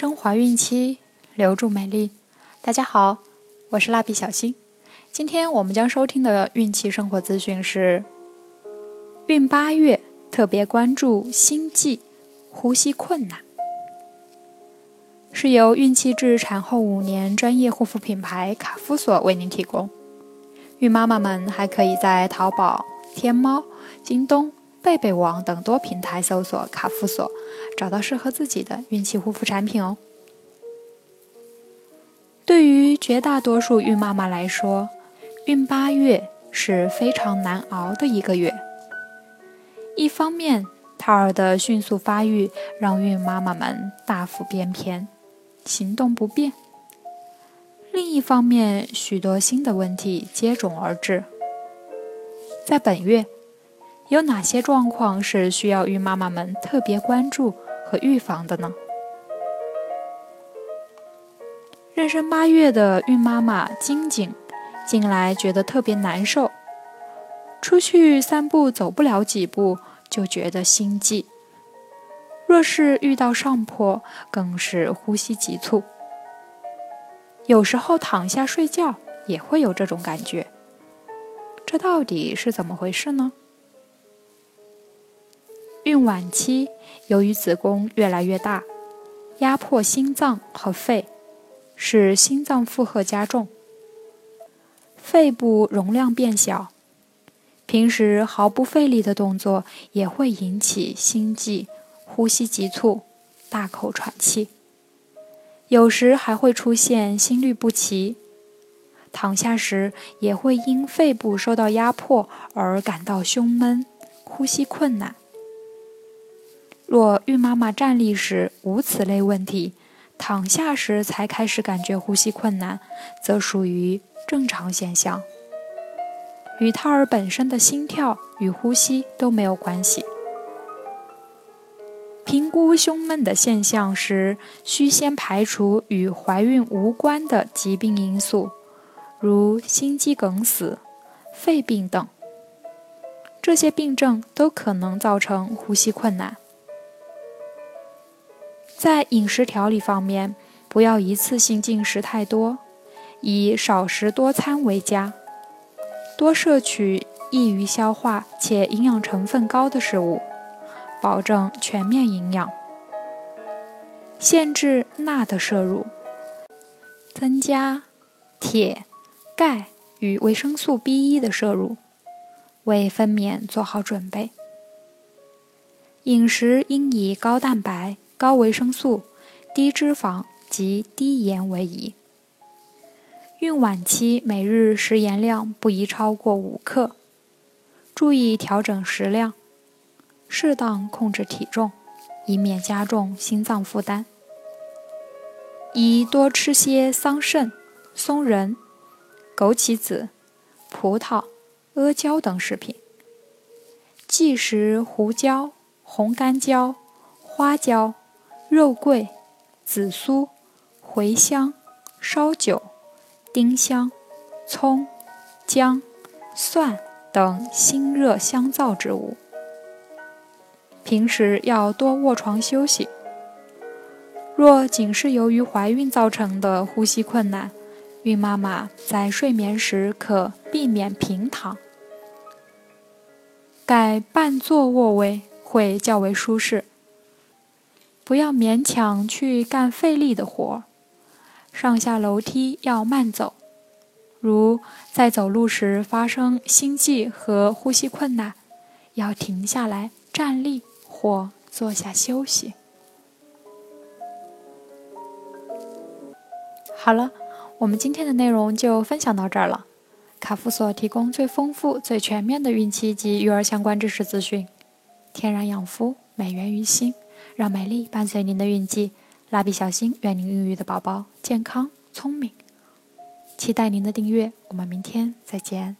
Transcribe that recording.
升华孕期，留住美丽。大家好，我是蜡笔小新。今天我们将收听的孕期生活资讯是：孕八月特别关注心悸、呼吸困难。是由孕期至产后五年专业护肤品牌卡夫索为您提供。孕妈妈们还可以在淘宝、天猫、京东。贝贝网等多平台搜索“卡夫索”，找到适合自己的孕期护肤产品哦。对于绝大多数孕妈妈来说，孕八月是非常难熬的一个月。一方面，胎儿的迅速发育让孕妈妈们大腹便偏，行动不便；另一方面，许多新的问题接踵而至。在本月。有哪些状况是需要孕妈妈们特别关注和预防的呢？妊娠八月的孕妈妈晶晶，近来觉得特别难受，出去散步走不了几步就觉得心悸，若是遇到上坡，更是呼吸急促，有时候躺下睡觉也会有这种感觉，这到底是怎么回事呢？孕晚期，由于子宫越来越大，压迫心脏和肺，使心脏负荷加重，肺部容量变小，平时毫不费力的动作也会引起心悸、呼吸急促、大口喘气，有时还会出现心律不齐，躺下时也会因肺部受到压迫而感到胸闷、呼吸困难。若孕妈妈站立时无此类问题，躺下时才开始感觉呼吸困难，则属于正常现象，与胎儿本身的心跳与呼吸都没有关系。评估胸闷的现象时，需先排除与怀孕无关的疾病因素，如心肌梗死、肺病等，这些病症都可能造成呼吸困难。在饮食调理方面，不要一次性进食太多，以少食多餐为佳，多摄取易于消化且营养成分高的食物，保证全面营养。限制钠的摄入，增加铁、钙与维生素 B1 的摄入，为分娩做好准备。饮食应以高蛋白。高维生素、低脂肪及低盐为宜。孕晚期每日食盐量不宜超过五克，注意调整食量，适当控制体重，以免加重心脏负担。宜多吃些桑葚、松仁、枸杞子、葡萄、阿胶等食品，忌食胡椒、红干椒、花椒。肉桂、紫苏、茴香、烧酒、丁香、葱、姜、蒜等辛热香燥之物。平时要多卧床休息。若仅是由于怀孕造成的呼吸困难，孕妈妈在睡眠时可避免平躺，改半坐卧位会较为舒适。不要勉强去干费力的活儿，上下楼梯要慢走。如在走路时发生心悸和呼吸困难，要停下来站立或坐下休息。好了，我们今天的内容就分享到这儿了。卡夫所提供最丰富、最全面的孕期及育儿相关知识资讯，天然养肤，美源于心。让美丽伴随您的孕期，蜡笔小新愿您孕育的宝宝健康聪明。期待您的订阅，我们明天再见。